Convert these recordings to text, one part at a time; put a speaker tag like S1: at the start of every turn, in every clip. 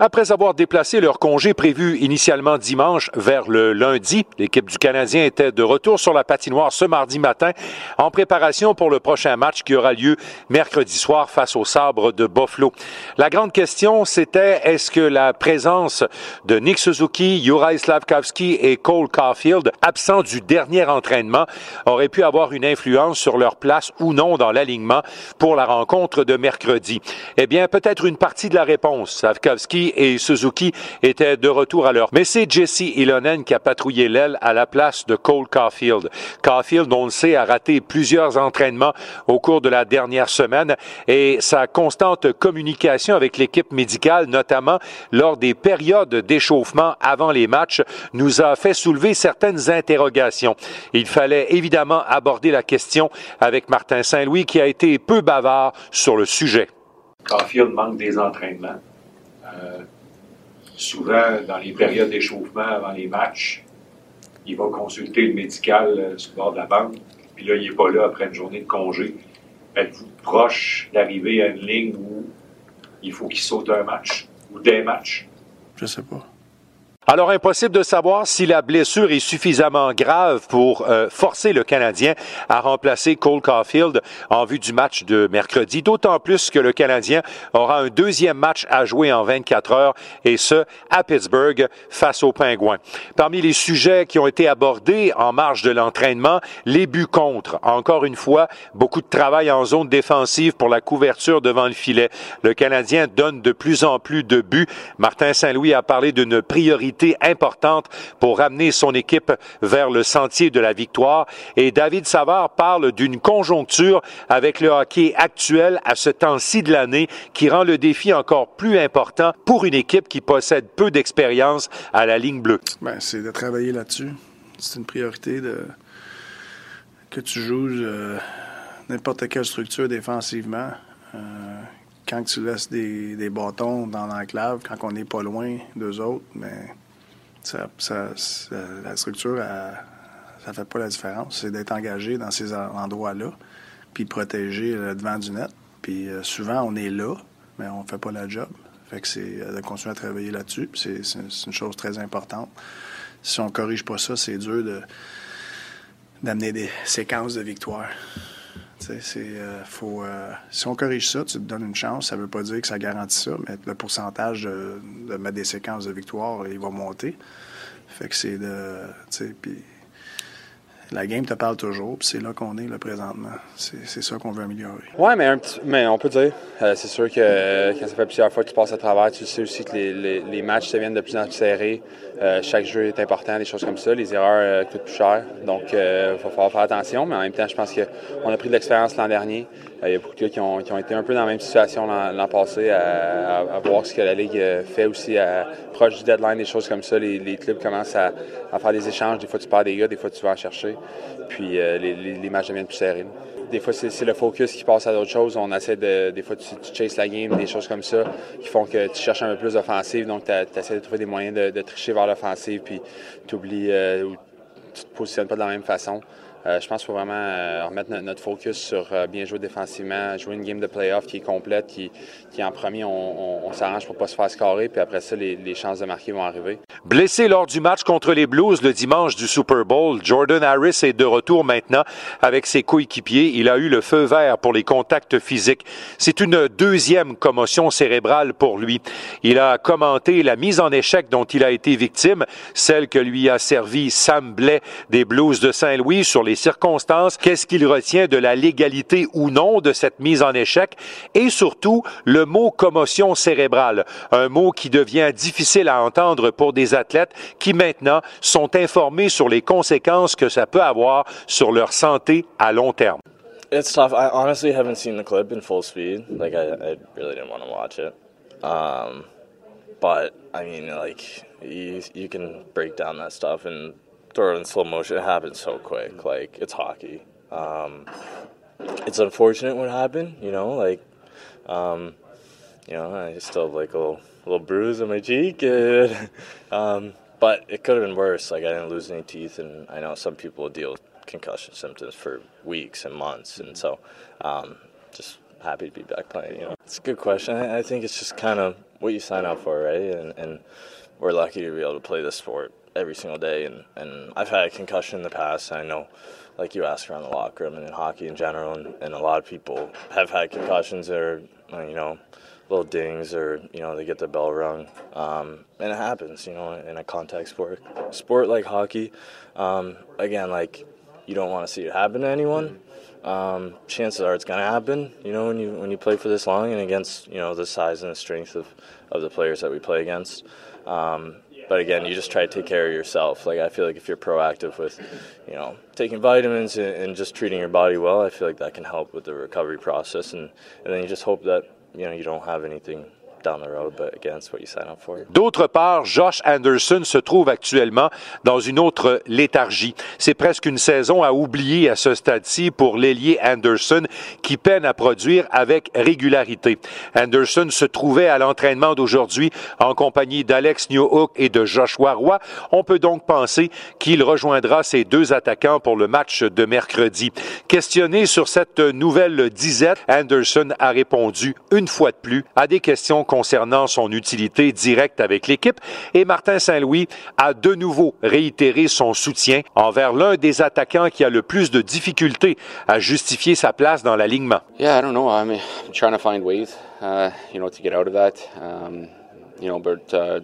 S1: Après avoir déplacé leur congé prévu initialement dimanche vers le lundi, l'équipe du Canadien était de retour sur la patinoire ce mardi matin en préparation pour le prochain match qui aura lieu mercredi soir face au Sabre de Buffalo. La grande question, c'était est-ce que la présence de Nick Suzuki, Juraj Slavkovski et Cole Caulfield, absents du dernier entraînement, aurait pu avoir une influence sur leur place ou non dans l'alignement pour la rencontre de mercredi? Eh bien, peut-être une partie de la réponse. Et Suzuki étaient de retour à l'heure. Mais c'est Jesse Ilonen qui a patrouillé l'aile à la place de Cole Caulfield. Caulfield, on le sait, a raté plusieurs entraînements au cours de la dernière semaine et sa constante communication avec l'équipe médicale, notamment lors des périodes d'échauffement avant les matchs, nous a fait soulever certaines interrogations. Il fallait évidemment aborder la question avec Martin Saint-Louis qui a été peu bavard sur le sujet.
S2: Caulfield manque des entraînements. Euh, souvent, dans les périodes d'échauffement avant les matchs, il va consulter le médical euh, sur le bord de la banque, puis là, il n'est pas là après une journée de congé. Êtes-vous proche d'arriver à une ligne où il faut qu'il saute un match ou des matchs?
S3: Je sais pas.
S1: Alors, impossible de savoir si la blessure est suffisamment grave pour euh, forcer le Canadien à remplacer Cole Caulfield en vue du match de mercredi, d'autant plus que le Canadien aura un deuxième match à jouer en 24 heures, et ce, à Pittsburgh, face aux Pingouins. Parmi les sujets qui ont été abordés en marge de l'entraînement, les buts contre. Encore une fois, beaucoup de travail en zone défensive pour la couverture devant le filet. Le Canadien donne de plus en plus de buts. Martin Saint-Louis a parlé d'une priorité importante pour ramener son équipe vers le sentier de la victoire. Et David Savard parle d'une conjoncture avec le hockey actuel à ce temps-ci de l'année qui rend le défi encore plus important pour une équipe qui possède peu d'expérience à la ligne bleue.
S3: Ben, c'est de travailler là-dessus. C'est une priorité que tu joues euh, n'importe quelle structure défensivement. Euh, quand tu laisses des, des bâtons dans l'enclave, quand on n'est pas loin d'eux autres, mais ça, la structure, ça fait pas la différence. C'est d'être engagé dans ces endroits-là, puis protéger devant du net. Puis euh, souvent, on est là, mais on fait pas la job. Fait que c'est euh, de continuer à travailler là-dessus. C'est une chose très importante. Si on corrige pas ça, c'est dur de d'amener des séquences de victoire. Euh, faut, si on corrige ça, tu te donnes une chance. Ça ne veut pas dire que ça garantit ça, mais le pourcentage de, de mettre des séquences de victoire, il va monter. Fait que c'est de. Puis la game te parle toujours, puis c'est là qu'on est là présentement. C'est ça qu'on veut améliorer.
S4: Oui, mais, mais on peut dire. Euh, c'est sûr que quand ça fait plusieurs fois que tu passes à travers, tu sais aussi que les, les, matchs deviennent de plus en plus serrés. Euh, chaque jeu est important, des choses comme ça. Les erreurs euh, coûtent plus cher. Donc, il va falloir faire attention. Mais en même temps, je pense qu'on a pris de l'expérience l'an dernier. Il y a beaucoup de gars qui ont, été un peu dans la même situation l'an passé, à, voir ce que la Ligue fait aussi à, proche du deadline, des choses comme ça. Les, clubs commencent à, faire des échanges. Des fois, tu perds des gars, des fois, tu vas en chercher. Puis les, les, matchs deviennent plus serrés. Des fois, c'est le focus qui passe à d'autres choses. On essaie de. Des fois, tu, tu chases la game, des choses comme ça, qui font que tu cherches un peu plus d'offensive. Donc, tu essaies de trouver des moyens de, tricher vers l'offensive, puis tu oublies ou tu te positionnes pas de la même façon. Euh, je pense qu'il faut vraiment euh, remettre notre, focus sur euh, bien jouer défensivement, jouer une game de playoff qui est complète, qui, qui en premier, on, on, s'arrange pour pas se faire scorer, puis après ça, les, les, chances de marquer vont arriver.
S1: Blessé lors du match contre les Blues le dimanche du Super Bowl, Jordan Harris est de retour maintenant avec ses coéquipiers. Il a eu le feu vert pour les contacts physiques. C'est une deuxième commotion cérébrale pour lui. Il a commenté la mise en échec dont il a été victime, celle que lui a servi Sam Blais des Blues de Saint-Louis sur les circonstances, qu'est-ce qu'il retient de la légalité ou non de cette mise en échec, et surtout le mot commotion cérébrale, un mot qui devient difficile à entendre pour des athlètes qui maintenant sont informés sur les conséquences que ça peut avoir sur leur santé à long terme.
S5: It's tough. I honestly haven't seen the clip in full speed. Like I, really didn't want to watch it. Um, but I mean, like you, you can break down that stuff and throw it in slow motion. It happens so quick. Like it's hockey. Um, it's unfortunate what happened. You know, like um, you know, I still have like a little, little bruise on my cheek. um, but it could have been worse. Like I didn't lose any teeth, and I know some people deal with concussion symptoms for weeks and months, and so um, just happy to be back playing. You know, it's a good question. I, I think it's just kind of what you sign up for, right? And, and we're lucky to be able to play this sport every single day. And, and I've had a concussion in the past. I know, like you asked around the locker room and in hockey in general, and, and a lot of people have had concussions or, you know, little dings or, you know, they get the bell rung. Um, and it happens, you know, in a contact sport. Sport like hockey, um, again, like, you don't want to see it happen to anyone. Um, chances are it's going to happen, you know, when you when you play for this long and against, you know, the size and the strength of, of the players that we play against. Um, but again, you just try to take care of yourself. Like I feel like if you're proactive with, you know, taking vitamins and, and just treating your body well, I feel like that can help with the recovery process. And, and then you just hope that you know you don't have anything
S1: D'autre part, Josh Anderson se trouve actuellement dans une autre léthargie. C'est presque une saison à oublier à ce stade-ci pour l'ailier Anderson qui peine à produire avec régularité. Anderson se trouvait à l'entraînement d'aujourd'hui en compagnie d'Alex Newhook et de Joshua Roy. On peut donc penser qu'il rejoindra ces deux attaquants pour le match de mercredi. Questionné sur cette nouvelle disette, Anderson a répondu une fois de plus à des questions concernant son utilité directe avec l'équipe et Martin Saint-Louis a de nouveau réitéré son soutien envers l'un des attaquants qui a le plus de difficultés à justifier sa place dans l'alignement.
S6: Yeah, I don't know. I'm trying to find ways, uh, to get out of that. Um, you know, but uh,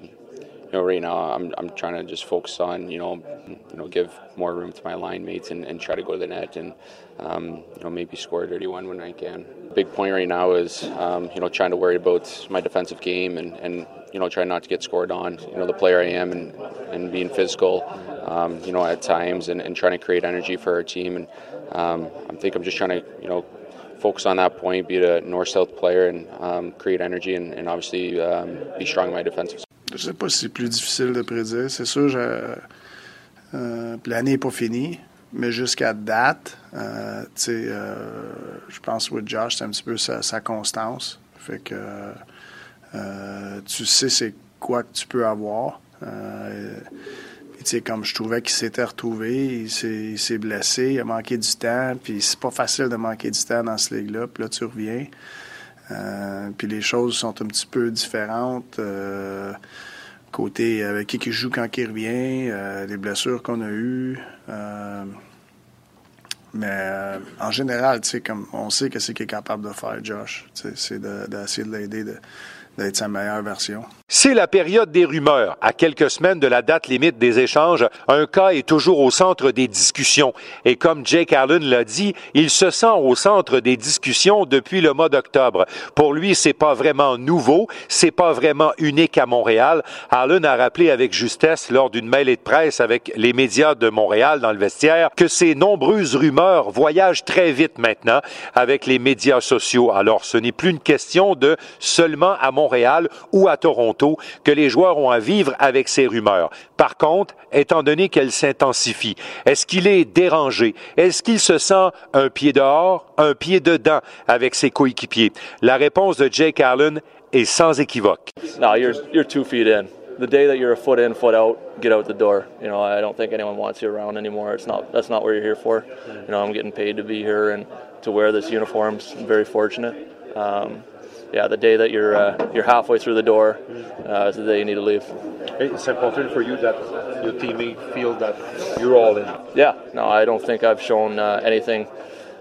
S6: you know, right now I'm I'm trying to just focus on you know, you know, give more room to my line mates and, and try to go to the net and um, you know maybe score a dirty one when I can. Big point right now is um, you know trying to worry about my defensive game and, and you know try not to get scored on. You know the player I am and, and being physical. Um, you know at times and, and trying to create energy for our team and um, I think I'm just trying to you know focus on that point, be a north-south player and um, create energy and, and obviously um, be strong in my defensive.
S3: Je sais pas si c'est plus difficile de prédire. C'est sûr, euh, l'année n'est pas finie. Mais jusqu'à date, euh, euh, je pense que Josh, c'est un petit peu sa, constance. Fait que tu sais c'est quoi que tu peux avoir. Comme je trouvais qu'il s'était retrouvé, il s'est blessé, il a manqué du temps, puis c'est pas facile de manquer du temps dans ce ligue-là. Puis là, tu reviens. Euh, puis les choses sont un petit peu différentes. Euh, côté avec qui qui joue quand il revient, euh, les blessures qu'on a eues. Euh, mais euh, en général, comme on sait que c'est qu'il est capable de faire, Josh. C'est d'essayer de, de l'aider d'être sa meilleure version.
S1: C'est la période des rumeurs. À quelques semaines de la date limite des échanges, un cas est toujours au centre des discussions. Et comme Jake Allen l'a dit, il se sent au centre des discussions depuis le mois d'octobre. Pour lui, c'est pas vraiment nouveau, c'est pas vraiment unique à Montréal. Allen a rappelé avec justesse lors d'une mêlée de presse avec les médias de Montréal dans le vestiaire que ces nombreuses rumeurs voyagent très vite maintenant avec les médias sociaux. Alors, ce n'est plus une question de seulement à Montréal ou à Toronto que les joueurs ont à vivre avec ces rumeurs. Par contre, étant donné qu'elles s'intensifient, est-ce qu'il est dérangé? Est-ce qu'il se sent un pied dehors, un pied dedans avec ses coéquipiers? La réponse de Jake Allen est sans équivoque.
S7: No, you're, you're two feet in. The day that you're a foot in, foot out, get out the door. You know, I don't think anyone wants you around anymore. It's not that's not what you're here for. You know, I'm getting paid to be here and to wear this uniform. I'm very fortunate. Um, yeah, the day that you're uh, you're halfway through the door uh, is the day you need to leave.
S1: It's important for you that your teammate feel that you're all in.
S7: Yeah, no, I don't think I've shown uh, anything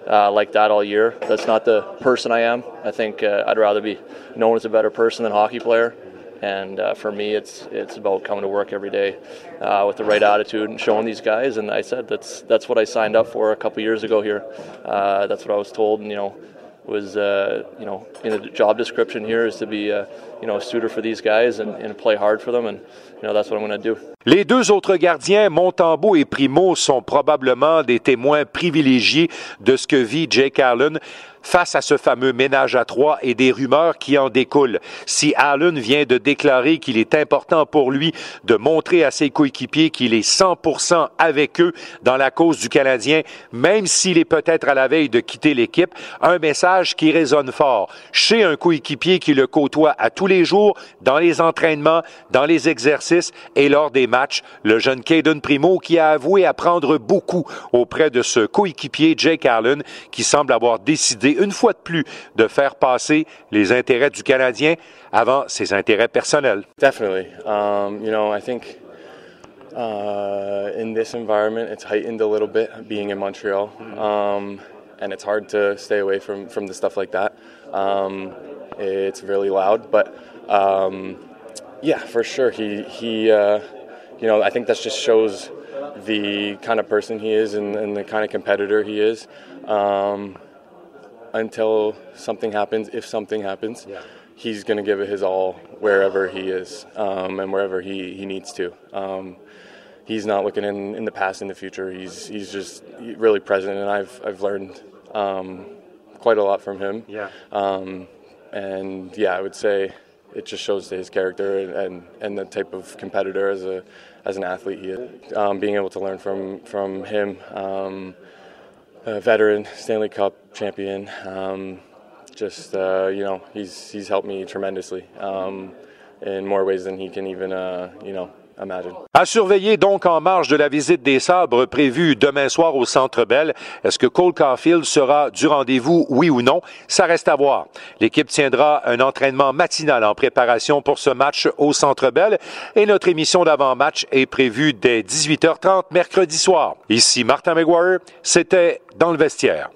S7: uh, like that all year. That's not the person I am. I think uh, I'd rather be known as a better person than a hockey player. And uh, for me, it's it's about coming to work every day uh, with the right attitude and showing these guys. And I said that's that's what I signed up for a couple years ago here. Uh, that's what I was told, and you know, was uh, you know in the job description here is to be uh,
S1: Les deux autres gardiens, Montembeau et Primo, sont probablement des témoins privilégiés de ce que vit Jake Allen face à ce fameux ménage à trois et des rumeurs qui en découlent. Si Allen vient de déclarer qu'il est important pour lui de montrer à ses coéquipiers qu'il est 100% avec eux dans la cause du Canadien, même s'il est peut-être à la veille de quitter l'équipe, un message qui résonne fort chez un coéquipier qui le côtoie à tous les jours, dans les entraînements, dans les exercices et lors des match, le jeune Caden Primo qui a avoué apprendre beaucoup auprès de ce coéquipier Jake Allen qui semble avoir décidé une fois de plus de faire passer les intérêts du Canadien avant ses intérêts personnels.
S8: Definitely. Um, you know, I think uh, in this environment, it's heightened a little bit being in Montreal. Um, and it's hard to stay away from, from the stuff like that. Um, it's really loud, but um, yeah, for sure. He, he uh, you know, I think that just shows the kind of person he is and, and the kind of competitor he is. Um, until something happens, if something happens, yeah. he's going to give it his all wherever he is um, and wherever he, he needs to. Um, he's not looking in, in the past and the future. He's he's just really present, and I've I've learned um, quite a lot from him.
S1: Yeah.
S8: And yeah, I would say it just shows his character and, and, and, the type of competitor as a as an athlete he is. Um, being able to learn from from him, um, a veteran Stanley Cup champion. Um, just uh, you know, he's he's helped me tremendously um, in more ways than he can even uh, you know
S1: À surveiller donc en marge de la visite des sabres prévue demain soir au Centre Bell. Est-ce que Cole Caulfield sera du rendez-vous, oui ou non? Ça reste à voir. L'équipe tiendra un entraînement matinal en préparation pour ce match au Centre Bell et notre émission d'avant-match est prévue dès 18h30 mercredi soir. Ici Martin McGuire, c'était dans le vestiaire.